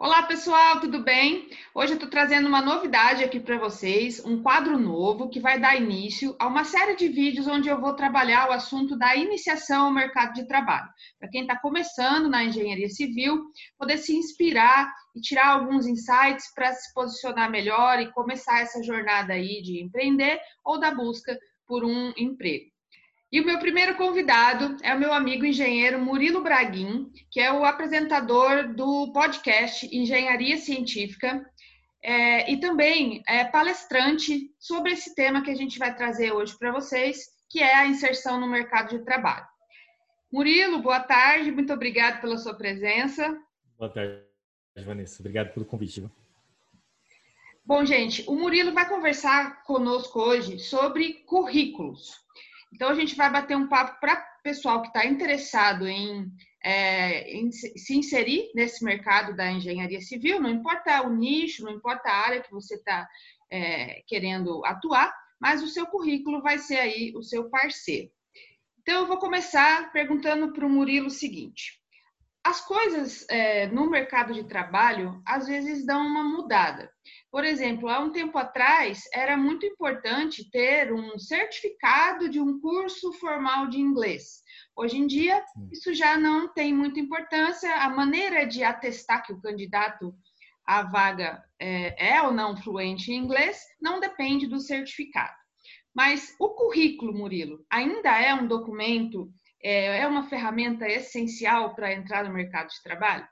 Olá pessoal, tudo bem? Hoje eu estou trazendo uma novidade aqui para vocês, um quadro novo que vai dar início a uma série de vídeos onde eu vou trabalhar o assunto da iniciação ao mercado de trabalho. Para quem está começando na engenharia civil, poder se inspirar e tirar alguns insights para se posicionar melhor e começar essa jornada aí de empreender ou da busca por um emprego. E o meu primeiro convidado é o meu amigo engenheiro Murilo Braguin, que é o apresentador do podcast Engenharia Científica é, e também é palestrante sobre esse tema que a gente vai trazer hoje para vocês, que é a inserção no mercado de trabalho. Murilo, boa tarde, muito obrigado pela sua presença. Boa tarde, Vanessa. Obrigado pelo convite. Bom, gente, o Murilo vai conversar conosco hoje sobre currículos. Então, a gente vai bater um papo para pessoal que está interessado em, é, em, se inserir nesse mercado da engenharia civil, não importa o nicho, não importa a área que você está é, querendo atuar, mas o seu currículo vai ser aí o seu parceiro. Então, eu vou começar perguntando para o Murilo o seguinte: as coisas é, no mercado de trabalho às vezes dão uma mudada. Por exemplo, há um tempo atrás era muito importante ter um certificado de um curso formal de inglês. Hoje em dia, isso já não tem muita importância. A maneira de atestar que o candidato à vaga é, é ou não fluente em inglês não depende do certificado. Mas o currículo, Murilo, ainda é um documento, é, é uma ferramenta essencial para entrar no mercado de trabalho?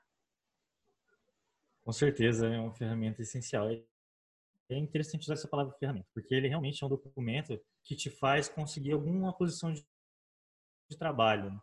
Com certeza, é uma ferramenta essencial. É interessante usar essa palavra ferramenta, porque ele realmente é um documento que te faz conseguir alguma posição de, de trabalho.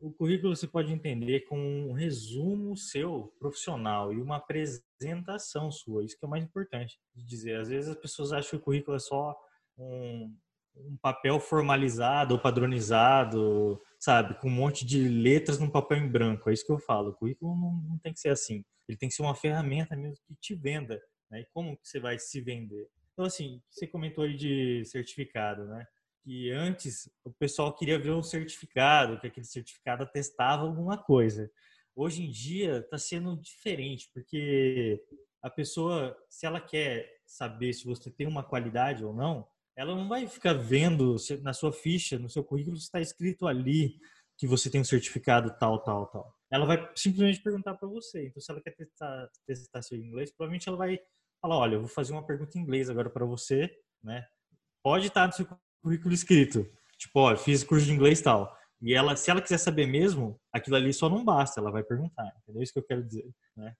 O currículo você pode entender como um resumo seu profissional e uma apresentação sua. Isso que é o mais importante de dizer. Às vezes as pessoas acham que o currículo é só um, um papel formalizado ou padronizado, sabe, com um monte de letras num papel em branco. É isso que eu falo. O currículo não, não tem que ser assim. Ele tem que ser uma ferramenta mesmo que te venda, né? E como que você vai se vender? Então, assim, você comentou aí de certificado, né? Que antes o pessoal queria ver um certificado, que aquele certificado atestava alguma coisa. Hoje em dia está sendo diferente, porque a pessoa, se ela quer saber se você tem uma qualidade ou não, ela não vai ficar vendo na sua ficha, no seu currículo, está escrito ali que você tem um certificado tal, tal, tal. Ela vai simplesmente perguntar para você. Então, se ela quer testar, testar seu inglês, provavelmente ela vai falar, olha, eu vou fazer uma pergunta em inglês agora para você, né? Pode estar no seu currículo escrito, tipo, ó, fiz curso de inglês tal. E ela, se ela quiser saber mesmo, aquilo ali só não basta, ela vai perguntar, entendeu? Isso que eu quero dizer, né?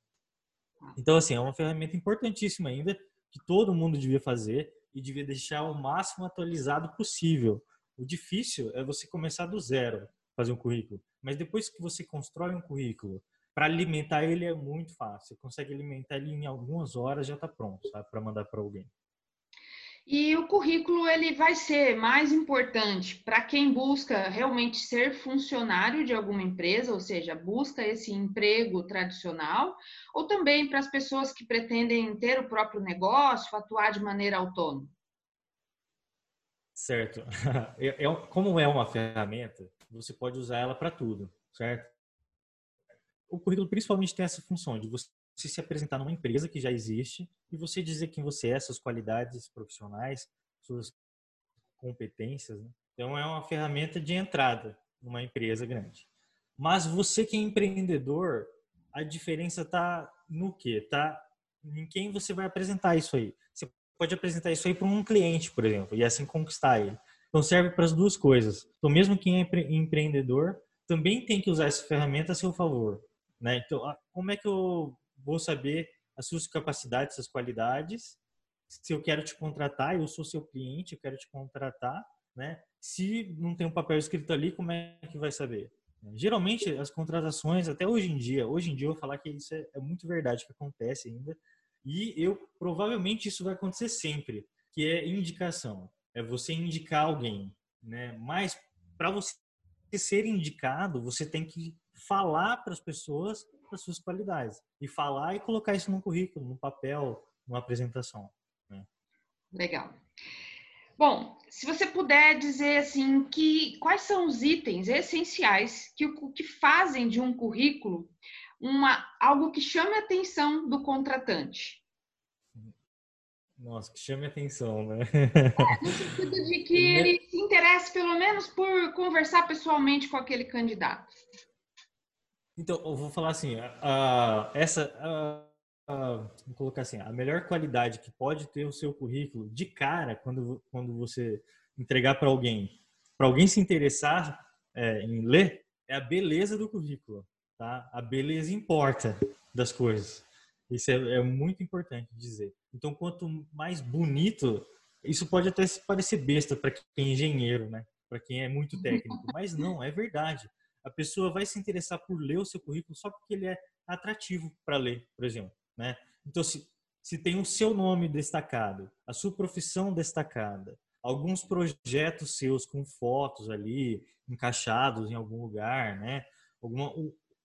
Então, assim, é uma ferramenta importantíssima ainda que todo mundo devia fazer e devia deixar o máximo atualizado possível. O difícil é você começar do zero, fazer um currículo. Mas depois que você constrói um currículo, para alimentar ele é muito fácil. Você consegue alimentar ele em algumas horas já está pronto, para mandar para alguém. E o currículo ele vai ser mais importante para quem busca realmente ser funcionário de alguma empresa, ou seja, busca esse emprego tradicional, ou também para as pessoas que pretendem ter o próprio negócio, atuar de maneira autônoma. Certo. É, é como é uma ferramenta, você pode usar ela para tudo, certo? o currículo principalmente tem essa função de você se apresentar numa empresa que já existe e você dizer quem você é, suas qualidades profissionais, suas competências. Né? Então, é uma ferramenta de entrada numa empresa grande. Mas você que é empreendedor, a diferença está no quê? Está em quem você vai apresentar isso aí. Você pode apresentar isso aí para um cliente, por exemplo, e assim conquistar ele. Então, serve para as duas coisas. Então, mesmo quem é empreendedor, também tem que usar essa ferramenta a seu favor. Né? Então, como é que eu vou saber as suas capacidades, suas qualidades? Se eu quero te contratar, eu sou seu cliente, eu quero te contratar, né? Se não tem um papel escrito ali, como é que vai saber? Geralmente, as contratações, até hoje em dia, hoje em dia eu vou falar que isso é, é muito verdade que acontece ainda, e eu provavelmente isso vai acontecer sempre, que é indicação. É você indicar alguém, né? Mas para você ser indicado, você tem que falar para as pessoas das suas qualidades e falar e colocar isso no currículo, no papel, numa apresentação. Né? Legal. Bom, se você puder dizer assim que quais são os itens essenciais que, que fazem de um currículo uma, algo que chame a atenção do contratante. Nossa, que chame a atenção, né? É, no sentido de que ele se interesse, pelo menos, por conversar pessoalmente com aquele candidato. Então, eu vou falar assim, uh, essa, uh, uh, vou colocar assim, a melhor qualidade que pode ter o seu currículo de cara quando, quando você entregar para alguém, para alguém se interessar é, em ler, é a beleza do currículo, tá? A beleza importa das coisas. Isso é, é muito importante dizer. Então, quanto mais bonito, isso pode até parecer besta para quem é engenheiro, né? Para quem é muito técnico, mas não, é verdade. A pessoa vai se interessar por ler o seu currículo só porque ele é atrativo para ler, por exemplo, né? Então, se, se tem o seu nome destacado, a sua profissão destacada, alguns projetos seus com fotos ali encaixados em algum lugar, né? Alguma,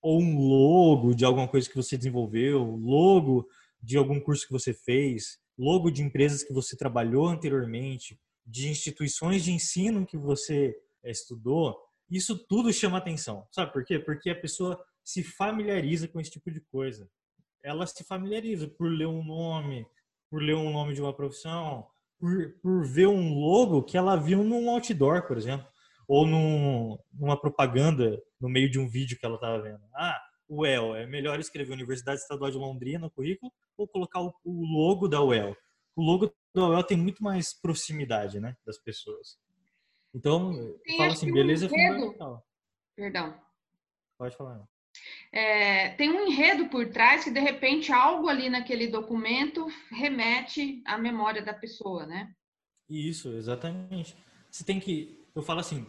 ou um logo de alguma coisa que você desenvolveu, logo de algum curso que você fez, logo de empresas que você trabalhou anteriormente, de instituições de ensino que você eh, estudou, isso tudo chama atenção. Sabe por quê? Porque a pessoa se familiariza com esse tipo de coisa. Ela se familiariza por ler um nome, por ler um nome de uma profissão, por, por ver um logo que ela viu num outdoor, por exemplo ou num, numa propaganda no meio de um vídeo que ela estava vendo. Ah, UEL, é melhor escrever Universidade Estadual de Londrina no currículo ou colocar o, o logo da UEL? O logo da UEL tem muito mais proximidade, né, das pessoas. Então, fala assim, beleza um fundamental. Perdão. Pode falar. É, tem um enredo por trás que, de repente, algo ali naquele documento remete à memória da pessoa, né? Isso, exatamente. Você tem que eu falo assim,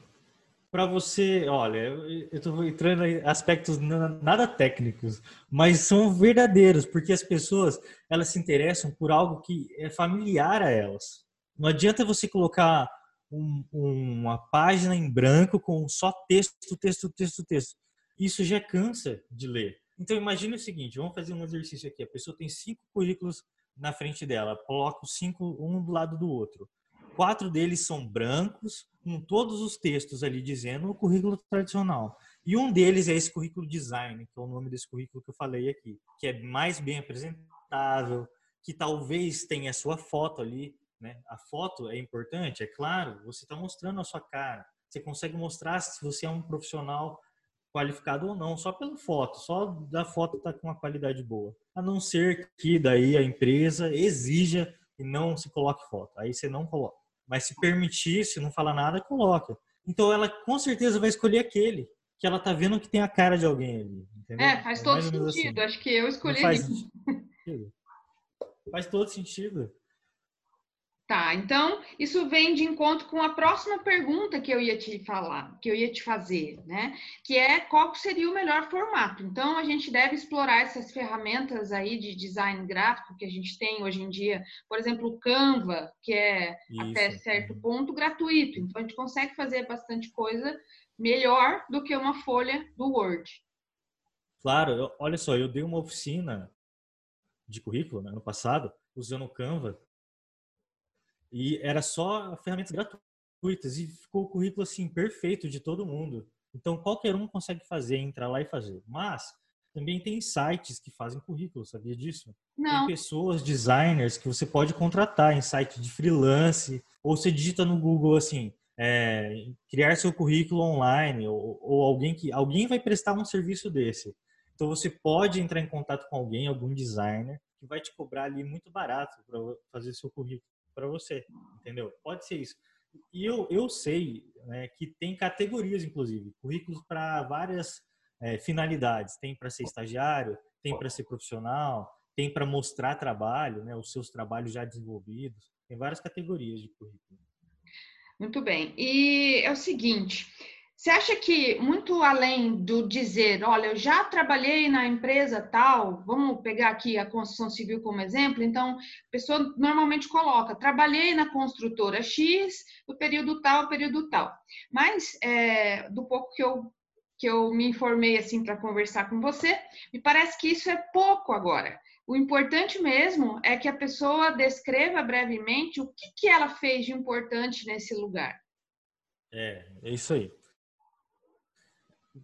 para você, olha, eu estou entrando em aspectos nada técnicos, mas são verdadeiros, porque as pessoas elas se interessam por algo que é familiar a elas. Não adianta você colocar um, uma página em branco com só texto, texto, texto, texto. Isso já cansa de ler. Então imagine o seguinte, vamos fazer um exercício aqui. A pessoa tem cinco currículos na frente dela, coloca os cinco um do lado do outro. Quatro deles são brancos, com todos os textos ali dizendo o currículo tradicional. E um deles é esse currículo design, que é o nome desse currículo que eu falei aqui, que é mais bem apresentável, que talvez tenha a sua foto ali, né? A foto é importante, é claro, você está mostrando a sua cara. Você consegue mostrar se você é um profissional qualificado ou não, só pela foto, só da foto tá com uma qualidade boa. A não ser que daí a empresa exija e não se coloque foto. Aí você não coloca. Mas se permitir, se não falar nada, coloca. Então ela com certeza vai escolher aquele que ela tá vendo que tem a cara de alguém ali. Entendeu? É, faz é todo sentido. Assim. Acho que eu escolhi. Faz, faz todo sentido. Tá, então isso vem de encontro com a próxima pergunta que eu ia te falar, que eu ia te fazer, né? Que é qual seria o melhor formato. Então a gente deve explorar essas ferramentas aí de design gráfico que a gente tem hoje em dia, por exemplo, o Canva, que é isso. até certo ponto gratuito. Então a gente consegue fazer bastante coisa melhor do que uma folha do Word. Claro, eu, olha só, eu dei uma oficina de currículo né, ano passado usando o Canva e era só ferramentas gratuitas e ficou o currículo assim perfeito de todo mundo. Então qualquer um consegue fazer, entrar lá e fazer. Mas também tem sites que fazem currículo, sabia disso? Não. Tem pessoas, designers que você pode contratar em site de freelance ou você digita no Google assim, é, criar seu currículo online ou, ou, alguém que alguém vai prestar um serviço desse. Então você pode entrar em contato com alguém, algum designer que vai te cobrar ali muito barato para fazer seu currículo para você, entendeu? Pode ser isso. E eu, eu sei né, que tem categorias, inclusive, currículos para várias é, finalidades. Tem para ser estagiário, tem para ser profissional, tem para mostrar trabalho, né, os seus trabalhos já desenvolvidos. Tem várias categorias de currículo. Muito bem. E é o seguinte, você acha que, muito além do dizer, olha, eu já trabalhei na empresa tal, vamos pegar aqui a construção civil como exemplo, então, a pessoa normalmente coloca, trabalhei na construtora X, do período tal, período tal. Mas, é, do pouco que eu, que eu me informei, assim, para conversar com você, me parece que isso é pouco agora. O importante mesmo é que a pessoa descreva brevemente o que, que ela fez de importante nesse lugar. É, é isso aí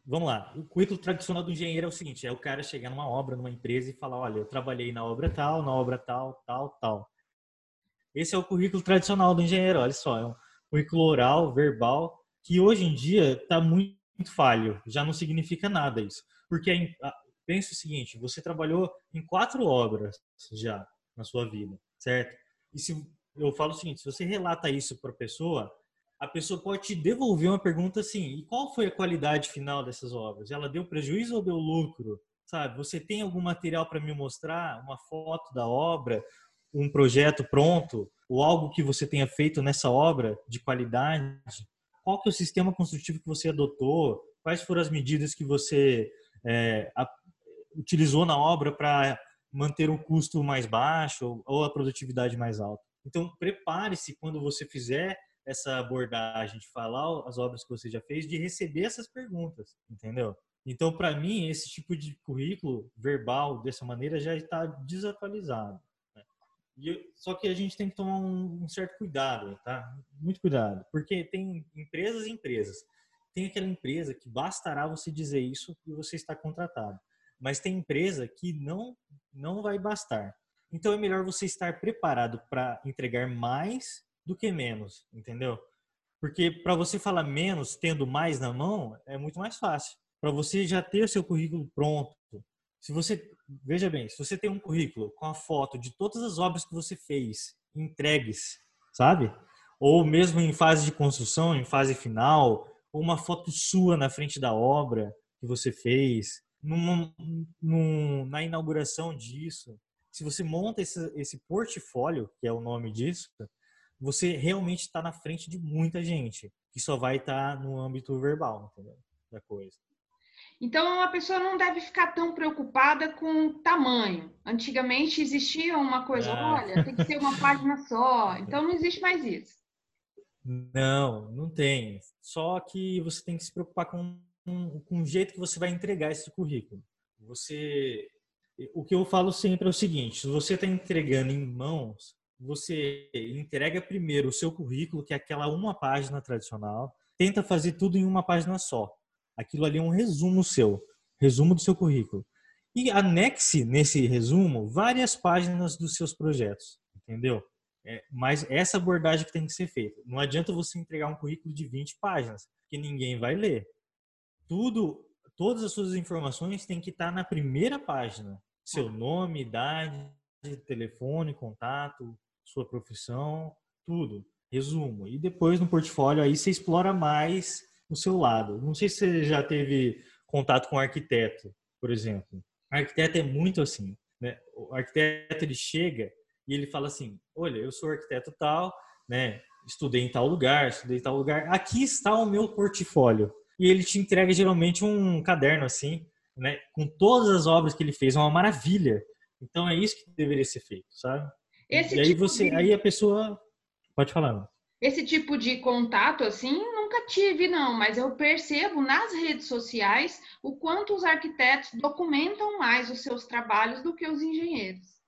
vamos lá. O currículo tradicional do engenheiro é o seguinte: é o cara chegar numa obra, numa empresa e falar, olha, eu trabalhei na obra tal, na obra tal, tal, tal. Esse é o currículo tradicional do engenheiro. Olha só, é um currículo oral, verbal, que hoje em dia está muito falho. Já não significa nada isso, porque pensa o seguinte: você trabalhou em quatro obras já na sua vida, certo? E se eu falo o seguinte, se você relata isso para a pessoa, a pessoa pode te devolver uma pergunta assim: e qual foi a qualidade final dessas obras? Ela deu prejuízo ou deu lucro? Sabe? Você tem algum material para me mostrar? Uma foto da obra? Um projeto pronto? Ou algo que você tenha feito nessa obra de qualidade? Qual que é o sistema construtivo que você adotou? Quais foram as medidas que você é, a, utilizou na obra para manter o custo mais baixo ou a produtividade mais alta? Então, prepare-se quando você fizer essa abordagem de falar as obras que você já fez, de receber essas perguntas, entendeu? Então, para mim, esse tipo de currículo verbal dessa maneira já está desatualizado. Né? E, só que a gente tem que tomar um, um, certo cuidado, tá? Muito cuidado, porque tem empresas e empresas. Tem aquela empresa que bastará você dizer isso e você está contratado. Mas tem empresa que não não vai bastar. Então é melhor você estar preparado para entregar mais do que menos, entendeu? Porque para você falar menos tendo mais na mão é muito mais fácil. Para você já ter o seu currículo pronto. Se você veja bem, se você tem um currículo com a foto de todas as obras que você fez entregues, sabe? Ou mesmo em fase de construção, em fase final, ou uma foto sua na frente da obra que você fez, num, num, na inauguração disso. Se você monta esse, esse portfólio, que é o nome disso, você realmente está na frente de muita gente que só vai estar tá no âmbito verbal, entendeu? Da coisa. Então, a pessoa não deve ficar tão preocupada com o tamanho. Antigamente existia uma coisa, ah. olha, tem que ser uma página só. Então, não existe mais isso. Não, não tem. Só que você tem que se preocupar com, com o jeito que você vai entregar esse currículo. Você, o que eu falo sempre é o seguinte: se você está entregando em mãos, você entrega primeiro o seu currículo, que é aquela uma página tradicional, tenta fazer tudo em uma página só. Aquilo ali é um resumo seu, resumo do seu currículo. E anexe nesse resumo várias páginas dos seus projetos, entendeu? É, mas essa abordagem que tem que ser feita. Não adianta você entregar um currículo de 20 páginas, que ninguém vai ler. Tudo, todas as suas informações têm que estar na primeira página. Seu nome, idade, telefone, contato, sua profissão, tudo. Resumo. E depois no portfólio aí você explora mais o seu lado. Não sei se você já teve contato com arquiteto, por exemplo. Arquiteto é muito assim, né? O arquiteto ele chega e ele fala assim: "Olha, eu sou arquiteto tal, né? Estudei em tal lugar, estudei em tal lugar. Aqui está o meu portfólio." E ele te entrega geralmente um caderno assim, né, com todas as obras que ele fez, é uma maravilha. Então é isso que deveria ser feito, sabe? Esse e aí tipo você, de... aí a pessoa pode falar. Esse tipo de contato assim, nunca tive não, mas eu percebo nas redes sociais o quanto os arquitetos documentam mais os seus trabalhos do que os engenheiros.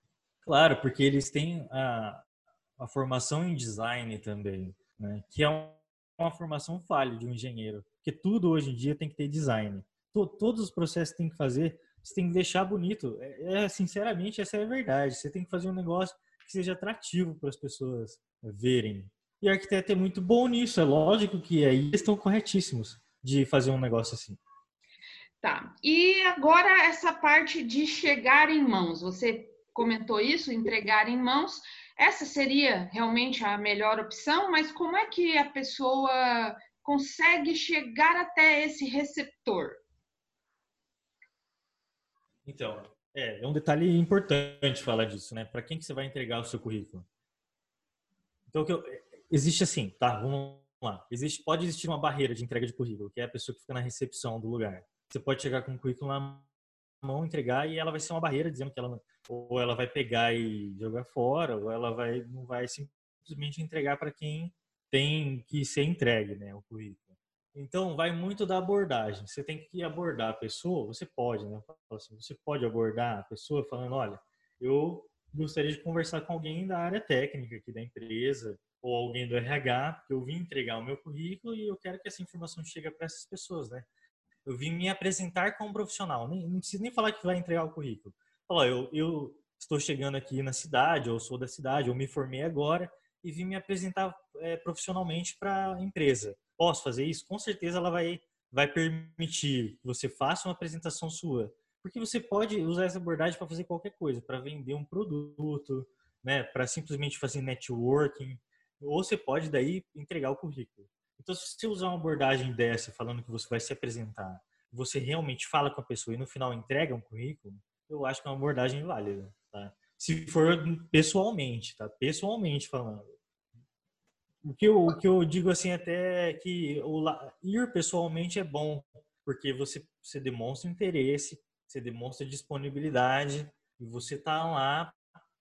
Claro, porque eles têm a, a formação em design também, né? Que é uma formação falha de um engenheiro, porque tudo hoje em dia tem que ter design. Todos os processos tem que fazer, você tem que deixar bonito. É, é sinceramente essa é a verdade. Você tem que fazer um negócio que seja atrativo para as pessoas verem. E arquiteto é muito bom nisso, é lógico que aí eles estão corretíssimos de fazer um negócio assim. Tá. E agora essa parte de chegar em mãos, você comentou isso, entregar em mãos. Essa seria realmente a melhor opção, mas como é que a pessoa consegue chegar até esse receptor? Então, é, é um detalhe importante falar disso, né? Para quem que você vai entregar o seu currículo? Então, eu, existe assim, tá? Vamos lá. Existe, pode existir uma barreira de entrega de currículo, que é a pessoa que fica na recepção do lugar. Você pode chegar com o currículo na mão, entregar e ela vai ser uma barreira dizendo que ela ou ela vai pegar e jogar fora, ou ela vai não vai simplesmente entregar para quem tem que ser entregue, né, o currículo. Então, vai muito da abordagem. Você tem que abordar a pessoa, você pode, né? Assim, você pode abordar a pessoa falando, olha, eu gostaria de conversar com alguém da área técnica aqui da empresa, ou alguém do RH, porque eu vim entregar o meu currículo e eu quero que essa informação chegue para essas pessoas, né? Eu vim me apresentar como profissional. Nem, não preciso nem falar que vai entregar o currículo. Falar, eu, eu estou chegando aqui na cidade, ou sou da cidade, ou me formei agora e vim me apresentar é, profissionalmente para a empresa. Posso fazer isso? Com certeza ela vai, vai permitir que você faça uma apresentação sua. Porque você pode usar essa abordagem para fazer qualquer coisa, para vender um produto, né, para simplesmente fazer networking, ou você pode daí entregar o currículo. Então, se você usar uma abordagem dessa, falando que você vai se apresentar, você realmente fala com a pessoa e no final entrega um currículo, eu acho que é uma abordagem válida, tá? Se for pessoalmente, tá? Pessoalmente falando. O que eu, o que eu digo assim até é que o, ir pessoalmente é bom, porque você, você demonstra interesse, você demonstra disponibilidade e você tá lá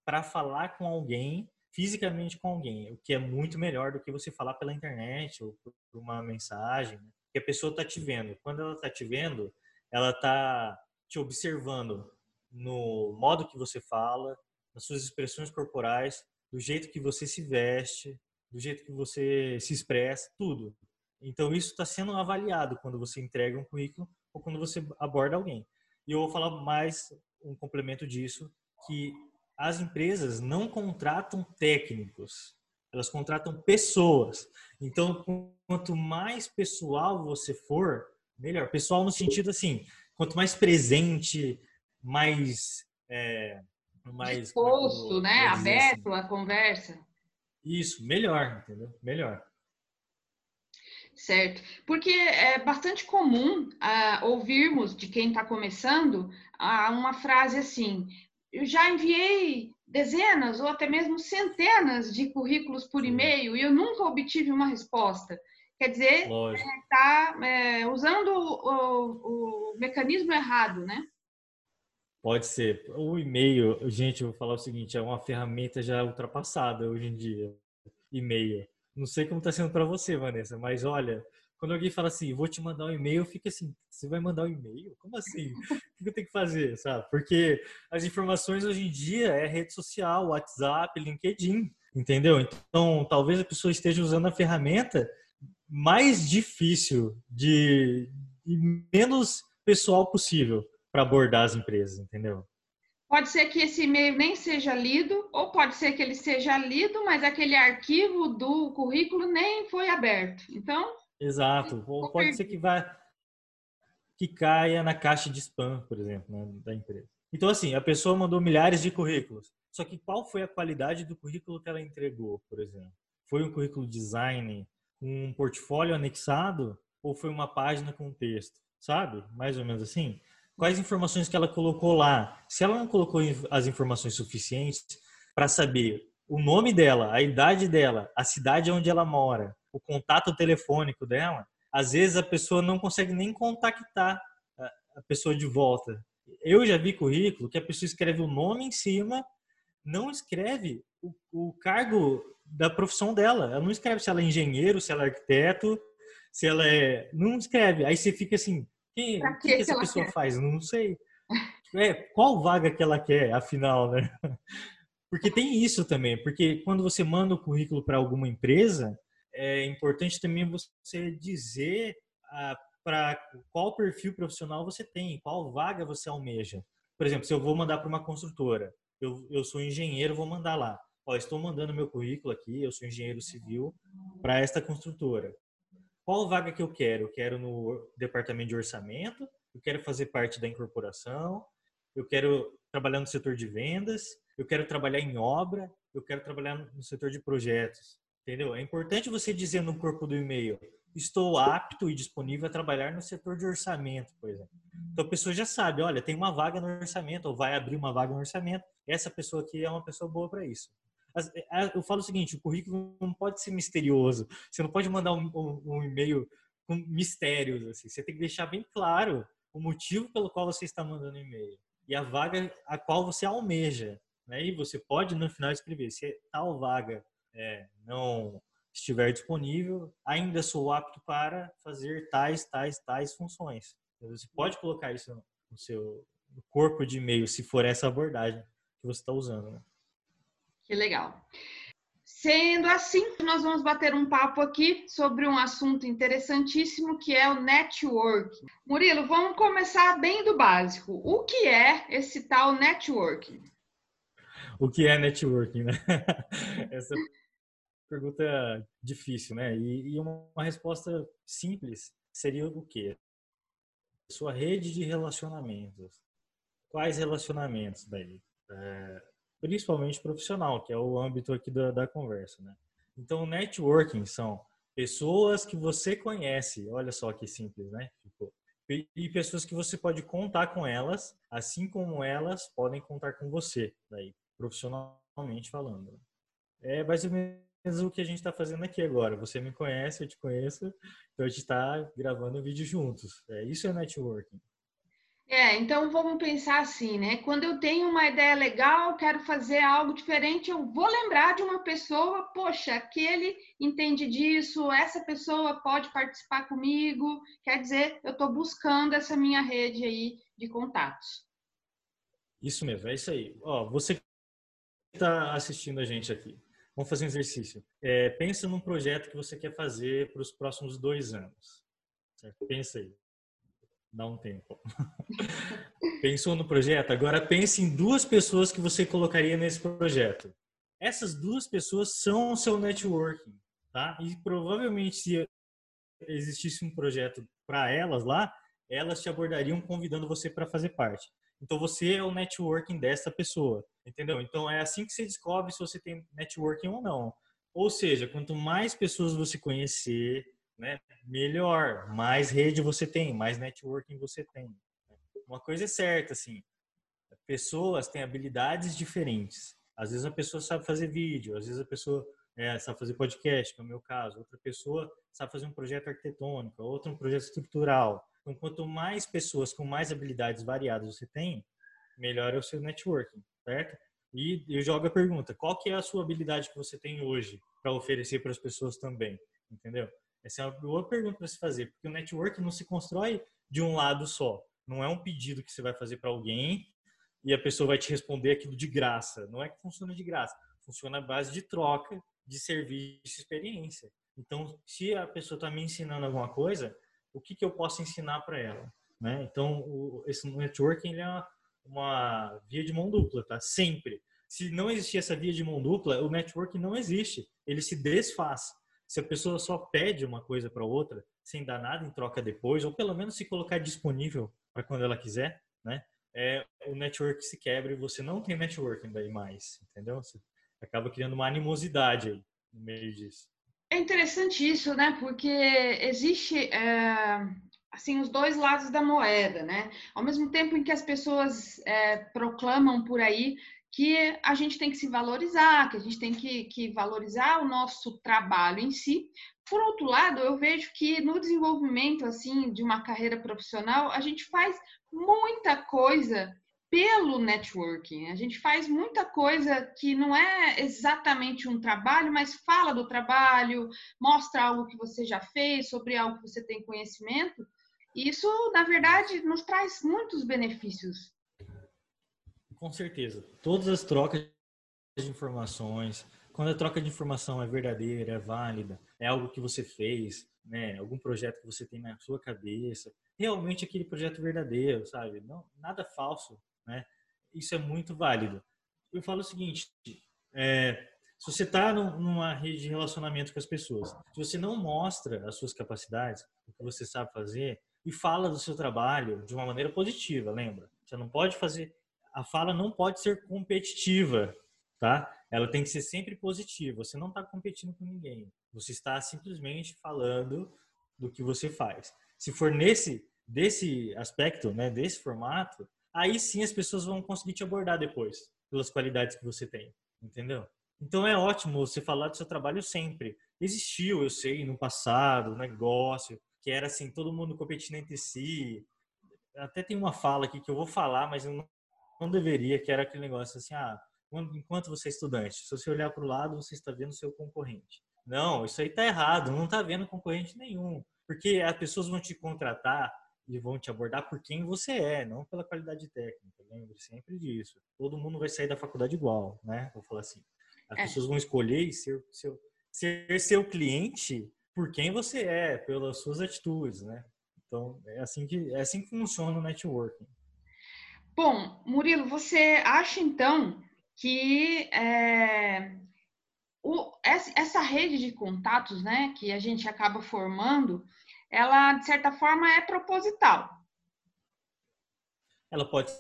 para falar com alguém fisicamente com alguém, o que é muito melhor do que você falar pela internet ou por uma mensagem, né? que a pessoa está te vendo. Quando ela está te vendo, ela está te observando no modo que você fala, nas suas expressões corporais, do jeito que você se veste, do jeito que você se expressa, tudo. Então isso está sendo avaliado quando você entrega um currículo ou quando você aborda alguém. E eu vou falar mais um complemento disso, que as empresas não contratam técnicos, elas contratam pessoas. Então, quanto mais pessoal você for, melhor. Pessoal no sentido assim, quanto mais presente, mais é, mais exposto, né, aberto assim. a conversa. Isso, melhor, entendeu? Melhor. Certo, porque é bastante comum uh, ouvirmos de quem está começando uh, uma frase assim: eu já enviei dezenas ou até mesmo centenas de currículos por e-mail e eu nunca obtive uma resposta. Quer dizer, está é, é, usando o, o, mecanismo errado, né? Pode ser. O e-mail, gente, eu vou falar o seguinte, é uma ferramenta já ultrapassada hoje em dia. E-mail. Não sei como está sendo para você, Vanessa, mas olha, quando alguém fala assim, vou te mandar um e-mail, fica assim, você vai mandar um e-mail? Como assim? O que eu tenho que fazer, sabe? Porque as informações hoje em dia é rede social, WhatsApp, LinkedIn, entendeu? Então, talvez a pessoa esteja usando a ferramenta mais difícil de e menos pessoal possível para abordar as empresas, entendeu? Pode ser que esse e-mail nem seja lido, ou pode ser que ele seja lido, mas aquele arquivo do currículo nem foi aberto. Então, Exato. Ou pode ser que vá que caia na caixa de spam, por exemplo, né, da empresa. Então, assim, a pessoa mandou milhares de currículos. Só que qual foi a qualidade do currículo que ela entregou, por exemplo? Foi um currículo design, um portfólio anexado ou foi uma página com texto? Sabe? Mais ou menos assim. Quais informações que ela colocou lá? Se ela não colocou as informações suficientes para saber o nome dela, a idade dela, a cidade onde ela mora, o contato telefônico dela, às vezes a pessoa não consegue nem contactar a pessoa de volta. Eu já vi currículo que a pessoa escreve o nome em cima, não escreve o, o cargo da profissão dela. Ela não escreve se ela é engenheiro, se ela é arquiteto, se ela é. Não escreve. Aí você fica assim: que, que, que, que essa pessoa quer? faz? Não sei. É, qual vaga que ela quer, afinal, né? Porque tem isso também, porque quando você manda o currículo para alguma empresa, é importante também você dizer ah, para qual perfil profissional você tem, qual vaga você almeja. Por exemplo, se eu vou mandar para uma construtora, eu, eu sou engenheiro, vou mandar lá. Ó, estou mandando meu currículo aqui, eu sou engenheiro civil para esta construtora. Qual vaga que eu quero? Eu quero no departamento de orçamento, eu quero fazer parte da incorporação, eu quero trabalhar no setor de vendas, eu quero trabalhar em obra, eu quero trabalhar no setor de projetos. Entendeu? É importante você dizer no corpo do e-mail: estou apto e disponível a trabalhar no setor de orçamento, por exemplo. Então a pessoa já sabe: olha, tem uma vaga no orçamento, ou vai abrir uma vaga no orçamento. Essa pessoa aqui é uma pessoa boa para isso. É, eu falo o seguinte: o currículo não pode ser misterioso. Você não pode mandar um, um, um e-mail com mistérios. Assim. Você tem que deixar bem claro o motivo pelo qual você está mandando e-mail e a vaga a qual você almeja. Né? E você pode no final escrever se tal vaga é, não estiver disponível, ainda sou apto para fazer tais, tais, tais funções. Você pode colocar isso no seu corpo de e-mail, se for essa abordagem que você está usando. Né? Que legal. Sendo assim, nós vamos bater um papo aqui sobre um assunto interessantíssimo que é o networking. Murilo, vamos começar bem do básico. O que é esse tal networking? O que é networking, né? Essa pergunta difícil, né? E, uma resposta simples seria o quê? Sua rede de relacionamentos. Quais relacionamentos daí? É, principalmente profissional, que é o âmbito aqui da, da conversa, né? Então, networking são pessoas que você conhece, olha só que simples, né? Tipo, e pessoas que você pode contar com elas, assim como elas podem contar com você, daí, profissionalmente falando. É mais ou menos o que a gente está fazendo aqui agora. Você me conhece, eu te conheço, então a gente está gravando vídeo juntos. É, isso é networking. É, então vamos pensar assim, né? Quando eu tenho uma ideia legal, quero fazer algo diferente, eu vou lembrar de uma pessoa, poxa, aquele entende disso, essa pessoa pode participar comigo. Quer dizer, eu estou buscando essa minha rede aí de contatos. Isso mesmo, é isso aí. Ó, você que está assistindo a gente aqui, vamos fazer um exercício. É, pensa num projeto que você quer fazer para os próximos dois anos. Certo? Pensa aí dá um tempo. Pensou no projeto? Agora pense em duas pessoas que você colocaria nesse projeto. Essas duas pessoas são o seu networking, tá? E provavelmente se existisse um projeto para elas lá, elas te abordariam convidando você para fazer parte. Então você é o networking dessa pessoa, entendeu? Então é assim que você descobre se você tem networking ou não. Ou seja, quanto mais pessoas você conhecer, né, melhor, mais rede você tem, mais networking você tem. Uma coisa é certa, assim, pessoas têm habilidades diferentes. Às vezes a pessoa sabe fazer vídeo, às vezes a pessoa é, sabe fazer podcast, que é o meu caso. Outra pessoa sabe fazer um projeto arquitetônico, outra um projeto estrutural. Então, quanto mais pessoas com mais habilidades variadas você tem, melhor é o seu networking, certo? E eu jogo a pergunta, qual que é a sua habilidade que você tem hoje para oferecer para as pessoas também, entendeu? Essa é uma boa pergunta para se fazer, porque o network não se constrói de um lado só. Não é um pedido que você vai fazer para alguém e a pessoa vai te responder aquilo de graça. Não é que funciona de graça. Funciona à base de troca, de serviço e experiência. Então, se a pessoa está me ensinando alguma coisa, o que, que eu posso ensinar para ela? Né? Então, o, esse networking é uma, uma via de mão dupla, tá? Sempre. Se não existir essa via de mão dupla, o networking não existe. Ele se desfaz se a pessoa só pede uma coisa para outra, sem dar nada em troca depois, ou pelo menos se colocar disponível para quando ela quiser, né? É, o network se quebra e você não tem networking daí mais, entendeu? Você acaba criando uma animosidade aí no meio disso. É interessante isso, né? Porque existe é, assim os dois lados da moeda, né? Ao mesmo tempo em que as pessoas é, proclamam por aí que a gente tem que se valorizar, que a gente tem que, que, valorizar o nosso trabalho em si. Por outro lado, eu vejo que no desenvolvimento assim de uma carreira profissional, a gente faz muita coisa pelo networking. A gente faz muita coisa que não é exatamente um trabalho, mas fala do trabalho, mostra algo que você já fez, sobre algo que você tem conhecimento. Isso, na verdade, nos traz muitos benefícios com certeza. Todas as trocas de informações, quando a troca de informação é verdadeira, é válida, é algo que você fez, né, algum projeto que você tem na sua cabeça, realmente aquele projeto verdadeiro, sabe? Não, nada falso, né? Isso é muito válido. Eu falo o seguinte, é, se você está numa rede de relacionamento com as pessoas, se você não mostra as suas capacidades, o que você sabe fazer, e fala do seu trabalho de uma maneira positiva, lembra? Você não pode fazer a fala não pode ser competitiva, tá? Ela tem que ser sempre positiva. Você não está competindo com ninguém. Você está simplesmente falando do que você faz. Se for nesse desse aspecto, né, desse formato, aí sim as pessoas vão conseguir te abordar depois pelas qualidades que você tem, entendeu? Então é ótimo você falar do seu trabalho sempre. Existiu, eu sei, no passado, negócio que era assim, todo mundo competindo entre si. Até tem uma fala aqui que eu vou falar, mas eu não não deveria, que era aquele negócio assim, ah, enquanto você é estudante, se você olhar para o lado, você está vendo seu concorrente. Não, isso aí está errado, não está vendo concorrente nenhum. Porque as pessoas vão te contratar e vão te abordar por quem você é, não pela qualidade técnica. Lembre sempre disso. Todo mundo vai sair da faculdade igual, né? Vou falar assim. As é. pessoas vão escolher ser, ser, ser seu cliente por quem você é, pelas suas atitudes, né? Então, é assim que, é assim que funciona o networking. Bom, Murilo, você acha então que é, o, essa rede de contatos né, que a gente acaba formando, ela, de certa forma, é proposital? Ela pode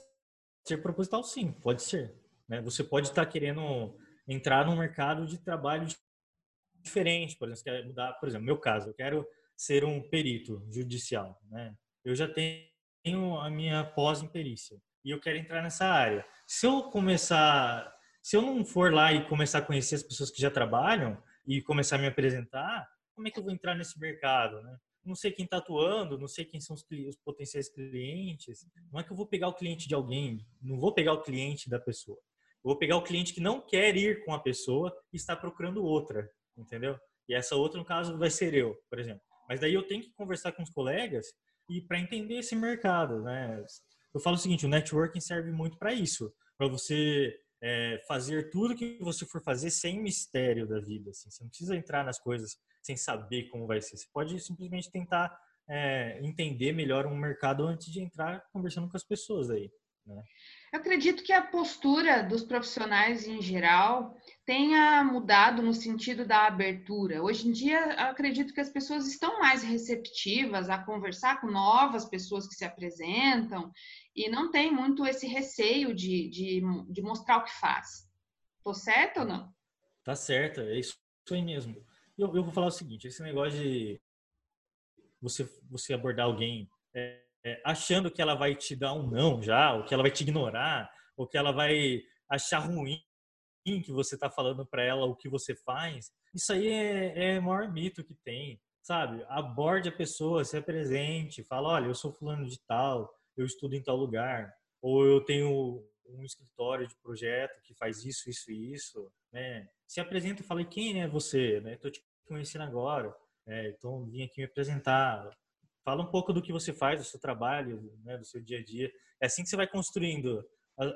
ser proposital, sim, pode ser. Né? Você pode estar querendo entrar num mercado de trabalho diferente, por exemplo, quer mudar, por exemplo, meu caso, eu quero ser um perito judicial, né? Eu já tenho a minha pós em perícia e eu quero entrar nessa área. Se eu começar, se eu não for lá e começar a conhecer as pessoas que já trabalham e começar a me apresentar, como é que eu vou entrar nesse mercado, né? Não sei quem está atuando, não sei quem são os, os, potenciais clientes. Não é que eu vou pegar o cliente de alguém, não vou pegar o cliente da pessoa. Eu vou pegar o cliente que não quer ir com a pessoa e está procurando outra, entendeu? E essa outra, no caso, vai ser eu, por exemplo. Mas daí eu tenho que conversar com os colegas e para entender esse mercado, né? Eu falo o seguinte, o networking serve muito para isso, para você é, fazer tudo que você for fazer sem mistério da vida. Assim. Você não precisa entrar nas coisas sem saber como vai ser. Você pode simplesmente tentar é, entender melhor um mercado antes de entrar conversando com as pessoas aí. Né? Eu acredito que a postura dos profissionais em geral tenha mudado no sentido da abertura. Hoje em dia, acredito que as pessoas estão mais receptivas a conversar com novas pessoas que se apresentam e não tem muito esse receio de, de, de mostrar o que faz. Tô certo ou não? Tá certo, é isso aí mesmo. Eu, eu vou falar o seguinte: esse negócio de você, você abordar alguém é, é, achando que ela vai te dar um não já, ou que ela vai te ignorar, ou que ela vai achar ruim que você está falando para ela o que você faz, isso aí é, é o maior mito que tem, sabe? Aborde a pessoa, se apresente, fala, olha, eu sou fulano de tal, eu estudo em tal lugar, ou eu tenho um escritório de projeto que faz isso, isso e isso, né? Se apresenta e fala, quem é você, né? Te conhecendo agora, né? então vim aqui me apresentar, Fala um pouco do que você faz, do seu trabalho, né, do seu dia a dia. É assim que você vai construindo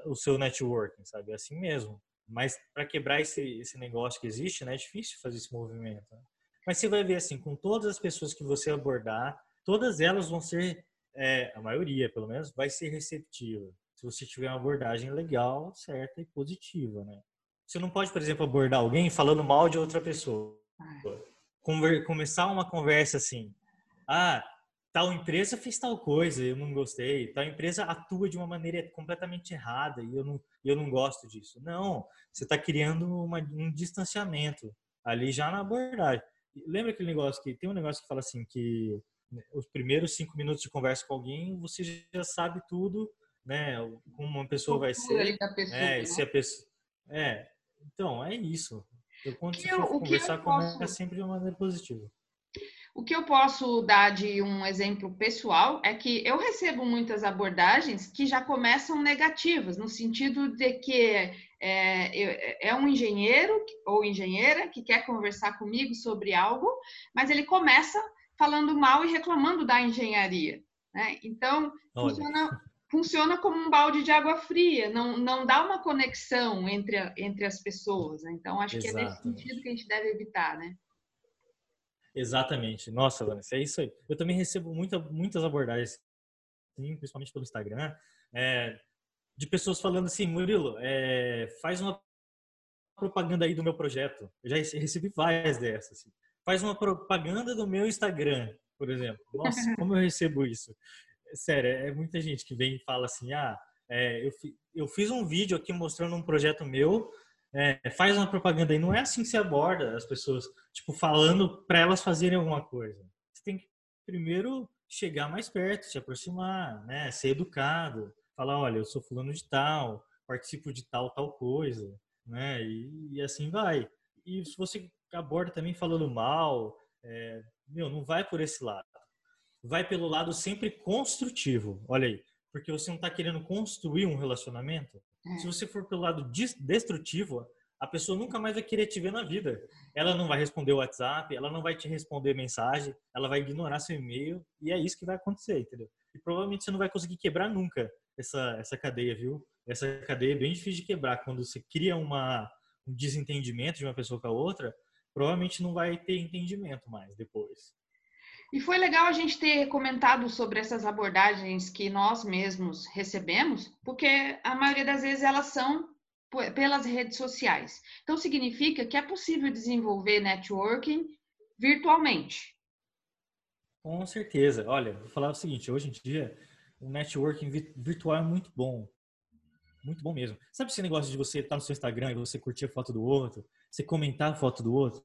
o seu networking, sabe? É assim mesmo. Mas para quebrar esse, esse negócio que existe, né, é difícil fazer esse movimento. Né? Mas você vai ver assim, com todas as pessoas que você abordar, todas elas vão ser, é, a maioria pelo menos, vai ser receptiva. Se você tiver uma abordagem legal, certa e positiva, né? Você não pode, por exemplo, abordar alguém falando mal de outra pessoa. Conver começar uma conversa assim, ah, tal empresa fez tal coisa, eu não gostei, tal empresa atua de uma maneira completamente errada e eu não, eu não gosto disso. Não, você está criando uma, um distanciamento ali já na abordagem. Lembra aquele negócio que tem um negócio que fala assim que os primeiros cinco minutos de conversa com alguém você já sabe tudo, né? Como uma pessoa vai ser, pessoa, é, né? se a pessoa, é, então é isso. Então, quando for conversar, posso... é sempre de uma maneira positiva. O que eu posso dar de um exemplo pessoal é que eu recebo muitas abordagens que já começam negativas, no sentido de que é, é um engenheiro ou engenheira que quer conversar comigo sobre algo, mas ele começa falando mal e reclamando da engenharia. Né? Então, funciona, funciona, como um balde de água fria, não, não dá uma conexão entre, entre as pessoas. Né? Então, acho Exato. que é nesse sentido que a gente deve evitar, né? Exatamente. Nossa, Vanessa, é isso aí. Eu também recebo muita, muitas abordagens, principalmente pelo Instagram, é, de pessoas falando assim, Murilo, é, faz uma propaganda aí do meu projeto. Eu já recebi várias dessas. Assim. Faz uma propaganda do meu Instagram, por exemplo. Nossa, como eu recebo isso? Sério, é muita gente que vem e fala assim, ah, é, eu, eu fiz um vídeo aqui mostrando um projeto meu é, faz uma propaganda aí. Não é assim que se aborda as pessoas, tipo, falando para elas fazerem alguma coisa. Você tem que primeiro chegar mais perto, se aproximar, né? Ser educado, falar, olha, eu sou fulano de tal, participo de tal, tal coisa, né? E, e assim vai. E se você aborda também falando mal, é, meu, não vai por esse lado. Vai pelo lado sempre construtivo. Olha aí, porque você não está querendo construir um relacionamento, é. Se você for pelo lado destrutivo, a pessoa nunca mais vai querer te ver na vida. Ela não vai responder o WhatsApp, ela não vai te responder mensagem, ela vai ignorar seu e-mail e é isso que vai acontecer, entendeu? E provavelmente você não vai conseguir quebrar nunca essa, essa cadeia, viu? Essa cadeia é bem difícil de quebrar quando você cria uma, um desentendimento de uma pessoa com a outra, provavelmente não vai ter entendimento mais depois. E foi legal a gente ter comentado sobre essas abordagens que nós mesmos recebemos, porque a maioria das vezes elas são pelas redes sociais. Então significa que é possível desenvolver networking virtualmente. Com certeza. Olha, vou falar o seguinte, hoje em dia o networking virtual é muito bom. Muito bom mesmo. Sabe esse negócio de você estar no seu Instagram e você curtir a foto do outro, você comentar a foto do outro?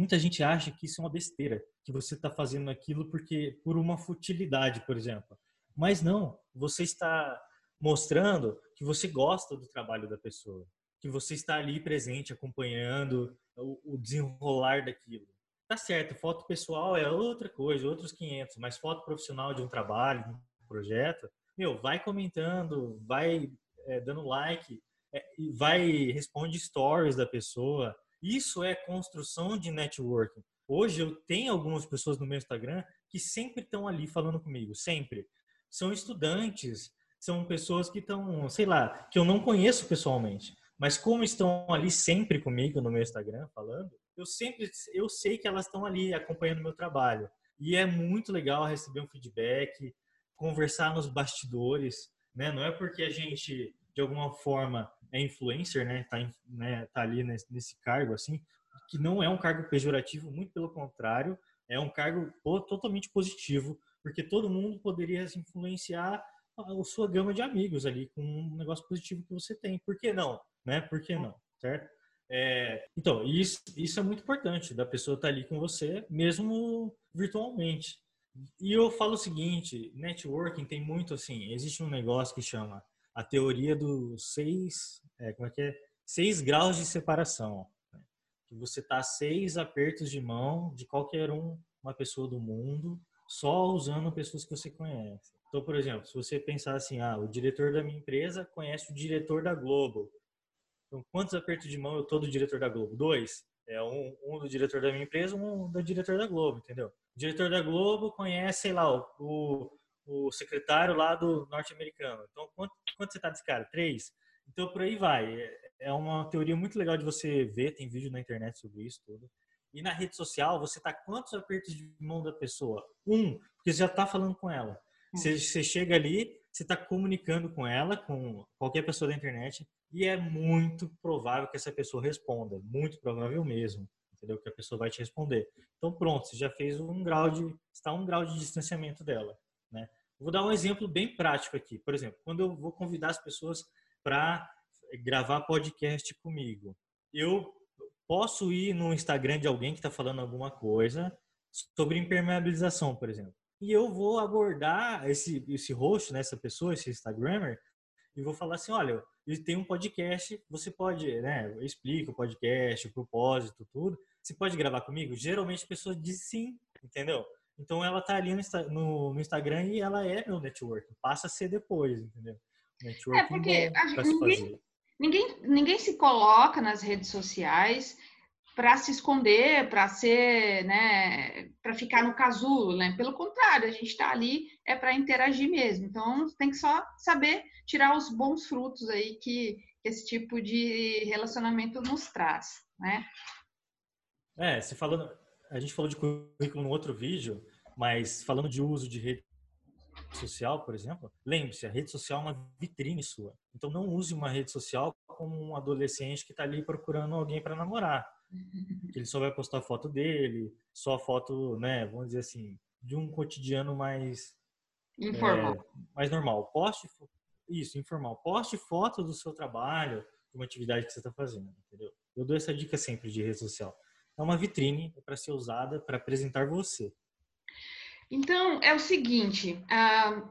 Muita gente acha que isso é uma besteira, que você está fazendo aquilo porque por uma futilidade, por exemplo. Mas não, você está mostrando que você gosta do trabalho da pessoa, que você está ali presente, acompanhando o, desenrolar daquilo. Tá certo, foto pessoal é outra coisa, outros 500, mas foto profissional de um trabalho, de um projeto, meu, vai comentando, vai é, dando like, é, vai responde stories da pessoa. Isso é construção de networking. Hoje eu tenho algumas pessoas no meu Instagram que sempre estão ali falando comigo, sempre. São estudantes, são pessoas que estão, sei lá, que eu não conheço pessoalmente, mas como estão ali sempre comigo no meu Instagram falando, eu sempre eu sei que elas estão ali acompanhando meu trabalho. E é muito legal receber um feedback, conversar nos bastidores, né? Não é porque a gente de alguma forma é influencer, né? Tá, né? tá ali nesse, nesse cargo assim, que não é um cargo pejorativo, muito pelo contrário, é um cargo totalmente positivo, porque todo mundo poderia influenciar a sua gama de amigos ali com um negócio positivo que você tem. Por que não? Né? Por que não? Certo? É, então, isso, isso é muito importante, da pessoa estar tá ali com você, mesmo virtualmente. E eu falo o seguinte, networking tem muito assim, existe um negócio que chama a teoria dos seis, é, como é que é? Seis graus de separação. Né? Que você tá seis apertos de mão de qualquer um, uma pessoa do mundo, só usando pessoas que você conhece. Então, por exemplo, se você pensar assim, ah, o diretor da minha empresa conhece o diretor da Globo. Então, quantos apertos de mão eu tô do diretor da Globo? Dois. É um, um do diretor da minha empresa, um do diretor da Globo, entendeu? O diretor da Globo conhece, sei lá, o secretário lá do norte-americano. Então, quanto, quanto você tá desse cara? Três? Então, por aí vai. É, é uma teoria muito legal de você ver, tem vídeo na internet sobre isso tudo. E na rede social, você tá quantos apertos de mão da pessoa? Um, porque você já tá falando com ela. Você, você chega ali, você está comunicando com ela, com qualquer pessoa da internet, e é muito provável que essa pessoa responda, muito provável mesmo, entendeu? Que a pessoa vai te responder. Então pronto, você já fez um grau de, está um grau de distanciamento dela? Vou dar um exemplo bem prático aqui. Por exemplo, quando eu vou convidar as pessoas para gravar podcast comigo, eu posso ir no Instagram de alguém que está falando alguma coisa sobre impermeabilização, por exemplo e eu vou abordar esse, esse host, né, essa pessoa, esse Instagrammer, e vou falar assim, olha, ele tem um podcast, você pode, né, eu explico o podcast, o propósito, tudo, você pode gravar comigo? Geralmente a pessoa diz sim, entendeu? Então ela tá ali no, no, no Instagram e ela é meu network, passa a ser depois, entendeu? Networking é porque ninguém, ninguém, ninguém se coloca nas redes sociais para se esconder, para ser, né, para ficar no casulo, né? Pelo contrário, a gente está ali é para interagir mesmo. Então, tem que só saber tirar os bons frutos aí que, que esse tipo de relacionamento nos traz, né? É, você falando, a gente falou de currículo no outro vídeo, mas falando de uso de rede social, por exemplo, lembre-se, a rede social é uma vitrine sua. Então, não use uma rede social como um adolescente que está ali procurando alguém para namorar ele só vai postar foto dele, só foto, né, vamos dizer assim, de um cotidiano mais informal, é, mais normal. Poste isso, informal. Poste foto do seu trabalho, de uma atividade que você está fazendo, entendeu? Eu dou essa dica sempre de rede social. É uma vitrine para ser usada para apresentar você. Então, é o seguinte, uh,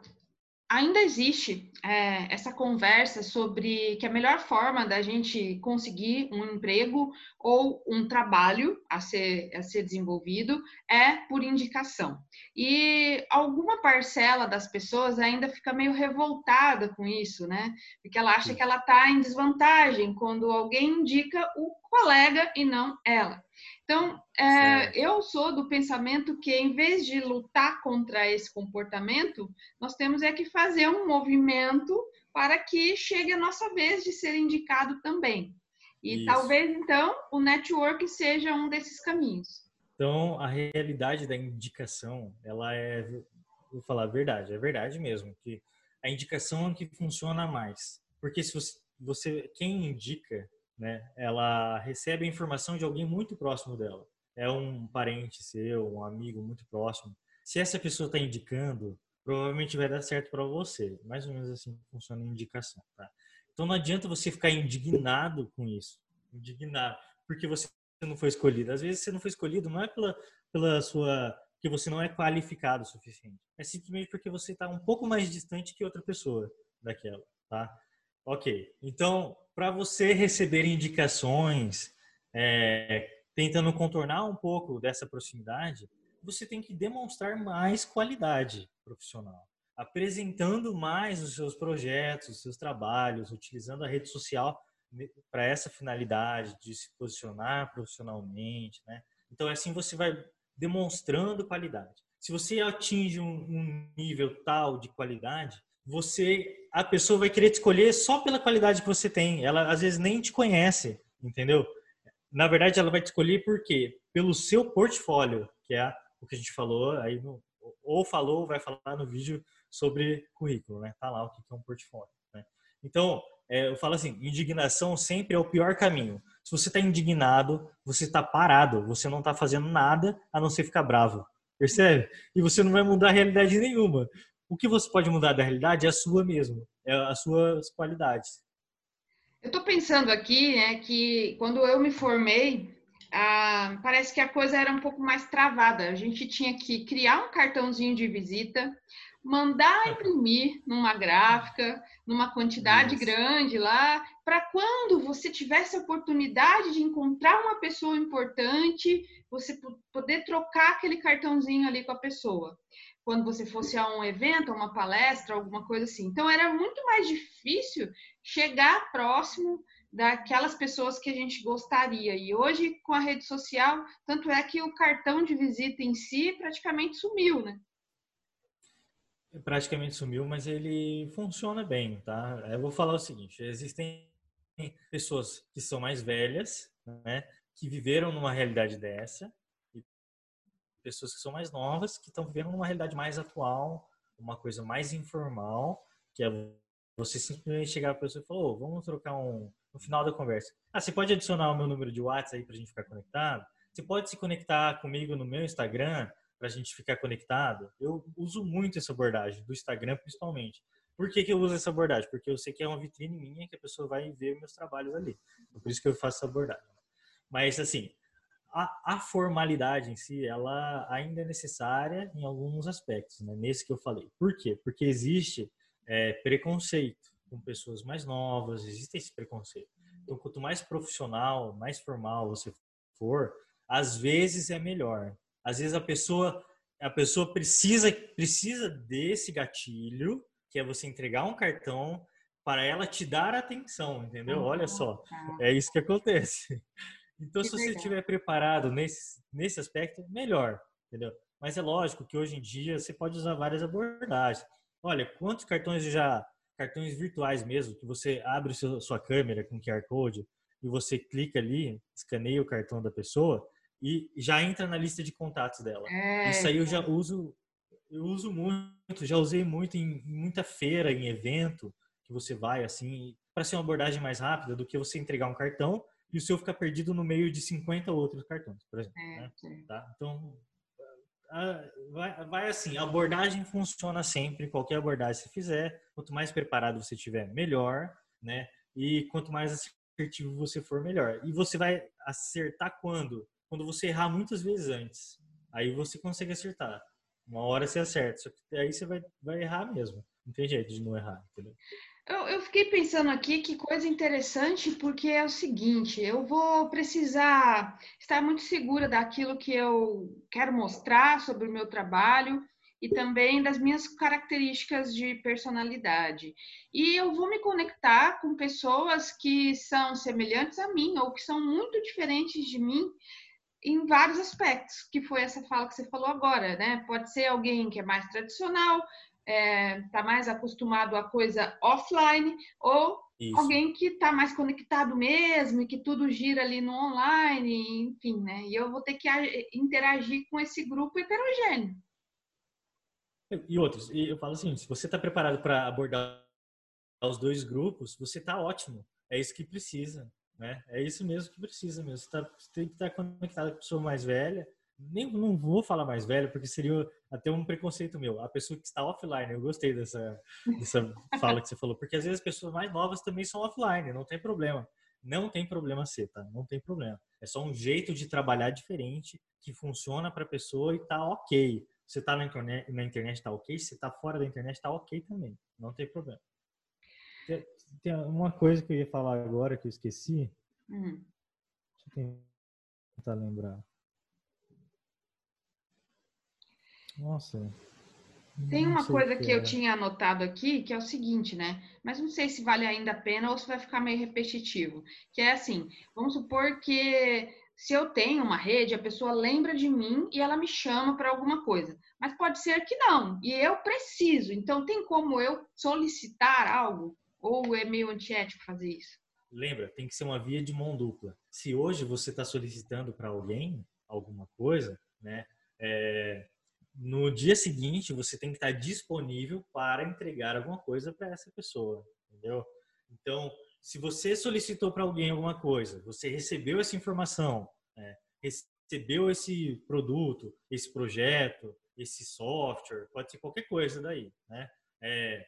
ainda existe é, essa conversa sobre que a melhor forma da gente conseguir um emprego ou um trabalho a ser, a ser desenvolvido é por indicação. E alguma parcela das pessoas ainda fica meio revoltada com isso, né? Porque ela acha que ela está em desvantagem quando alguém indica o colega e não ela. Então, é, eu sou do pensamento que, em vez de lutar contra esse comportamento, nós temos é que fazer um movimento para que chegue a nossa vez de ser indicado também. E Isso. talvez, então, o network seja um desses caminhos. Então, a realidade da indicação, ela é, vou falar a verdade, é verdade mesmo, que a indicação é que funciona mais. Porque se você, você quem indica, né, ela recebe a informação de alguém muito próximo dela. É um parente seu, um amigo muito próximo. Se essa pessoa está indicando, provavelmente vai dar certo para você. Mais ou menos assim funciona a indicação, tá? Então não adianta você ficar indignado com isso. Indignado. Porque você não foi escolhido. Às vezes você não foi escolhido não é pela, pela sua. que você não é qualificado o suficiente. É simplesmente porque você está um pouco mais distante que outra pessoa daquela, tá? Ok. Então, para você receber indicações, é, tentando contornar um pouco dessa proximidade, você tem que demonstrar mais qualidade profissional apresentando mais os seus projetos, os seus trabalhos, utilizando a rede social para essa finalidade de se posicionar profissionalmente, né? Então assim você vai demonstrando qualidade. Se você atinge um, um nível tal de qualidade, você a pessoa vai querer te escolher só pela qualidade que você tem. Ela às vezes nem te conhece, entendeu? Na verdade, ela vai te escolher por quê? Pelo seu portfólio, que é o que a gente falou aí no, ou falou, vai falar no vídeo sobre currículo, né? Tá lá o que é um portfólio. Né? Então, é, eu falo assim, indignação sempre é o pior caminho. Se você está indignado, você está parado, você não está fazendo nada a não ser ficar bravo, percebe? E você não vai mudar a realidade nenhuma. O que você pode mudar da realidade é a sua mesmo, é as suas qualidades. Eu estou pensando aqui, né, que quando eu me formei, ah, parece que a coisa era um pouco mais travada. A gente tinha que criar um cartãozinho de visita, mandar imprimir numa gráfica, numa quantidade Isso. grande lá, para quando você tivesse a oportunidade de encontrar uma pessoa importante, você poder trocar aquele cartãozinho ali com a pessoa. Quando você fosse a um evento, a uma palestra, alguma coisa assim. Então era muito mais difícil chegar próximo daquelas pessoas que a gente gostaria. E hoje, com a rede social, tanto é que o cartão de visita em si praticamente sumiu, né? praticamente sumiu, mas ele funciona bem, tá? Eu vou falar o seguinte: existem pessoas que são mais velhas, né, que viveram numa realidade dessa, pessoas que são mais novas, que estão vivendo numa realidade mais atual, uma coisa mais informal, que é você simplesmente chegar para a pessoa e falar: oh, vamos trocar um. No final da conversa. Ah, você pode adicionar o meu número de WhatsApp aí para a gente ficar conectado? Você pode se conectar comigo no meu Instagram para a gente ficar conectado, eu uso muito essa abordagem, do Instagram principalmente. Por que, que eu uso essa abordagem? Porque eu sei que é uma vitrine minha que a pessoa vai ver meus trabalhos ali. Por isso que eu faço essa abordagem. Mas, assim, a, a formalidade em si, ela ainda é necessária em alguns aspectos, né? nesse que eu falei. Por quê? Porque existe é, preconceito com pessoas mais novas, existe esse preconceito. Então, quanto mais profissional, mais formal você for, às vezes é melhor. Às vezes a pessoa a pessoa precisa precisa desse gatilho, que é você entregar um cartão para ela te dar atenção, entendeu? Olha só, é isso que acontece. Então, se você estiver preparado nesse, nesse aspecto, melhor, entendeu? Mas é lógico que hoje em dia você pode usar várias abordagens. Olha, quantos cartões já, cartões virtuais mesmo, que você abre seu, sua câmera com QR Code e você clica ali, escaneia o cartão da pessoa, e já entra na lista de contatos dela. É, Isso aí eu já uso, eu uso muito, já usei muito em, em muita feira, em evento que você vai assim, para ser uma abordagem mais rápida do que você entregar um cartão e o seu ficar perdido no meio de 50 outros cartões, por exemplo. É, né? tá? Então, vai, vai assim, a abordagem funciona sempre, qualquer abordagem que você fizer, quanto mais preparado você tiver, melhor, né? E quanto mais assertivo você for, melhor. E você vai acertar quando? quando você errar muitas vezes antes. Aí você consegue acertar. Uma hora você acerta, só que aí você vai, vai errar mesmo. Não tem jeito de não errar, entendeu? Eu, eu, fiquei pensando aqui que coisa interessante, porque é o seguinte: eu vou precisar estar muito segura daquilo que eu quero mostrar sobre o meu trabalho e também das minhas características de personalidade. E eu vou me conectar com pessoas que são semelhantes a mim ou que são muito diferentes de mim em vários aspectos, que foi essa fala que você falou agora, né? Pode ser alguém que é mais tradicional, está é, tá mais acostumado a coisa offline, ou alguém que está mais conectado mesmo e que tudo gira ali no online, enfim, né? E eu vou ter que interagir com esse grupo heterogêneo. E outros, e eu falo assim, se você está preparado para abordar os dois grupos, você está ótimo. É isso que precisa, né? É isso mesmo que precisa mesmo. Você, tá, você tem que estar tá conectado com a pessoa mais velha. Nem não vou falar mais velha, porque seria até um preconceito meu. A pessoa que está offline, eu gostei dessa, dessa fala que você falou, porque às vezes as pessoas mais novas também são offline, não tem problema. Não tem problema ser, tá? Não tem problema. É só um jeito de trabalhar diferente que funciona para a pessoa e tá ok. Você tá na internet, na internet tá ok, se tá fora da internet tá ok também. Não tem problema. Tem uma coisa que eu ia falar agora que eu esqueci. Hum. Deixa eu tentar lembrar. Nossa. Tem uma coisa que, que eu tinha anotado aqui, que é o seguinte, né? Mas não sei se vale ainda a pena ou se vai ficar meio repetitivo. Que é assim, vamos supor que se eu tenho uma rede, a pessoa lembra de mim e ela me chama para alguma coisa. Mas pode ser que não, e eu preciso. Então, tem como eu solicitar algo? Ou é meio antiético fazer isso? Lembra, tem que ser uma via de mão dupla. Se hoje você está solicitando para alguém alguma coisa, né? É, no dia seguinte você tem que estar disponível para entregar alguma coisa para essa pessoa, entendeu? Então, se você solicitou para alguém alguma coisa, você recebeu essa informação, né? recebeu esse produto, esse projeto, esse software, pode ser qualquer coisa daí, né? É,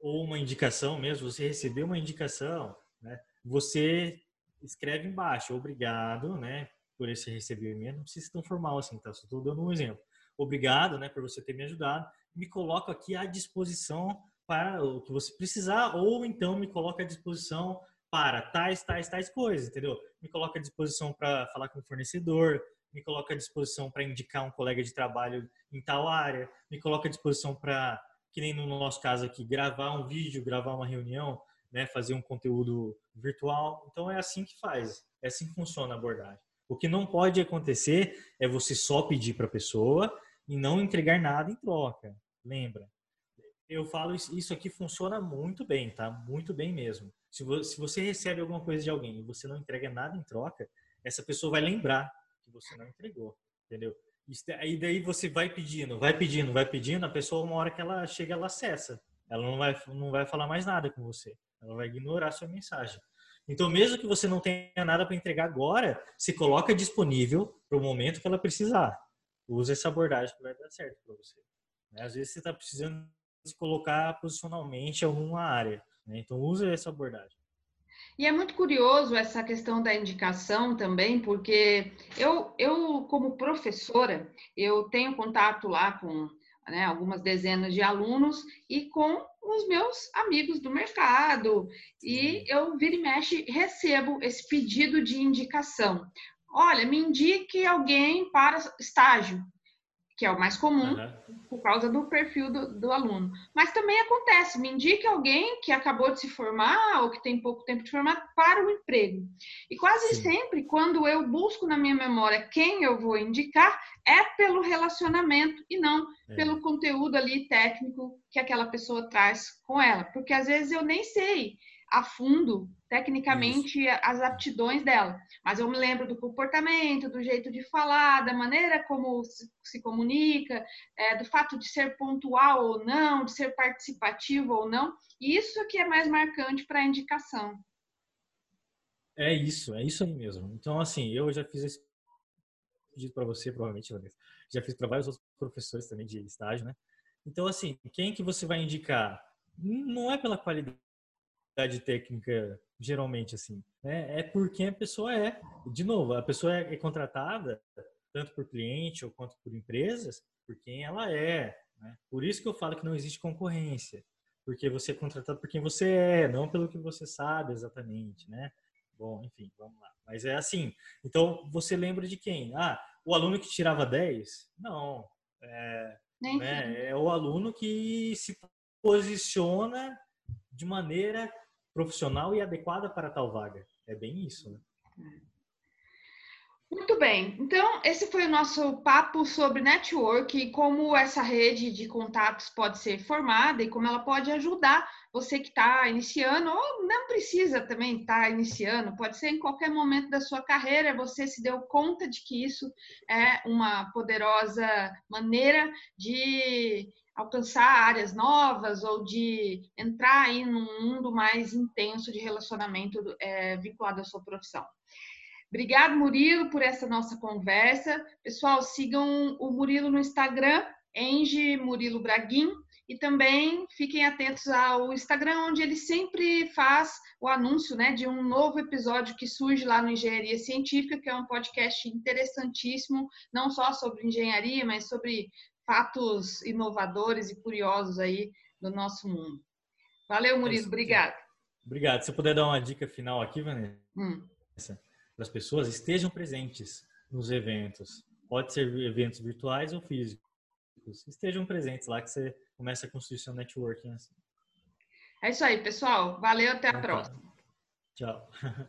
ou uma indicação mesmo, você recebeu uma indicação, né? Você escreve embaixo, obrigado, né? Por esse recebimento, não precisa ser tão formal assim, tá? Só estou dando um exemplo. Obrigado, né? Por você ter me ajudado. Me coloco aqui à disposição para o que você precisar, ou então me coloca à disposição para tais, tais, tais coisas, entendeu? Me coloca à disposição para falar com o fornecedor, me coloca à disposição para indicar um colega de trabalho em tal área, me coloca à disposição para, que nem no nosso caso aqui, gravar um vídeo, gravar uma reunião, né, fazer um conteúdo virtual. Então é assim que faz, é assim que funciona a abordagem. O que não pode acontecer é você só pedir para a pessoa e não entregar nada em troca. Lembra? eu falo isso aqui funciona muito bem, tá? Muito bem mesmo. Se você recebe alguma coisa de alguém e você não entrega nada em troca, essa pessoa vai lembrar que você não entregou, entendeu? Aí daí você vai pedindo, vai pedindo, vai pedindo, a pessoa uma hora que ela chega, ela acessa. Ela não vai, não vai falar mais nada com você. Ela vai ignorar sua mensagem. Então, mesmo que você não tenha nada para entregar agora, se coloca disponível para o momento que ela precisar. Use essa abordagem que vai dar certo para você. Né? Às vezes você está precisando se colocar posicionalmente em alguma área. Né? Então, use essa abordagem. E é muito curioso essa questão da indicação também, porque eu, eu como professora, eu tenho contato lá com né, algumas dezenas de alunos e com os meus amigos do mercado. E eu, vira e mexe, recebo esse pedido de indicação. Olha, me indique alguém para estágio que é o mais comum, uhum. por causa do perfil do, do, aluno. Mas também acontece, me indique alguém que acabou de se formar ou que tem pouco tempo de formar para o emprego. E quase Sim. sempre, quando eu busco na minha memória quem eu vou indicar, é pelo relacionamento e não é. pelo conteúdo ali técnico que aquela pessoa traz com ela. Porque às vezes eu nem sei a fundo, tecnicamente, Isso. as aptidões dela. Mas eu me lembro do comportamento, do jeito de falar, da maneira como se, se comunica, é, do fato de ser pontual ou não, de ser participativo ou não. E isso que é mais marcante para a indicação. É isso, é isso aí mesmo. Então, assim, eu já fiz esse pedido para você, provavelmente, Vanessa. Já fiz para vários outros professores também de estágio, né? Então, assim, quem que você vai indicar? Não é pela qualidade técnica geralmente assim, né? É por quem a pessoa é. De novo, a pessoa é, é contratada tanto por cliente ou quanto por empresas por quem ela é. Né? Por isso que eu falo que não existe concorrência, porque você é contratado por quem você é, não pelo que você sabe exatamente, né? Bom, enfim, vamos lá. Mas é assim. Então, você lembra de quem? Ah, o aluno que tirava 10? Não. É, né? é o aluno que se posiciona de maneira profissional e adequada para tal vaga. É bem isso, né? Muito bem, então esse foi o nosso papo sobre network e como essa rede de contatos pode ser formada e como ela pode ajudar você que está iniciando, ou não precisa também estar tá iniciando, pode ser em qualquer momento da sua carreira, você se deu conta de que isso é uma poderosa maneira de alcançar áreas novas ou de entrar aí num mundo mais intenso de relacionamento é, vinculado à sua profissão. Obrigado, Murilo, por essa nossa conversa. Pessoal, sigam o Murilo no Instagram, Enge Murilo Braguin, e também fiquem atentos ao Instagram, onde ele sempre faz o anúncio né, de um novo episódio que surge lá no Engenharia Científica, que é um podcast interessantíssimo, não só sobre engenharia, mas sobre fatos inovadores e curiosos aí do nosso mundo. Valeu, Murilo, obrigado. Obrigado. Se eu puder dar uma dica final aqui, Vanessa, hum. para as pessoas, estejam presentes nos eventos. Pode ser eventos virtuais ou físicos. Estejam presentes lá que você começa a construir seu networking. Assim. É isso aí, pessoal. Valeu, até a então tá. próxima. Tchau.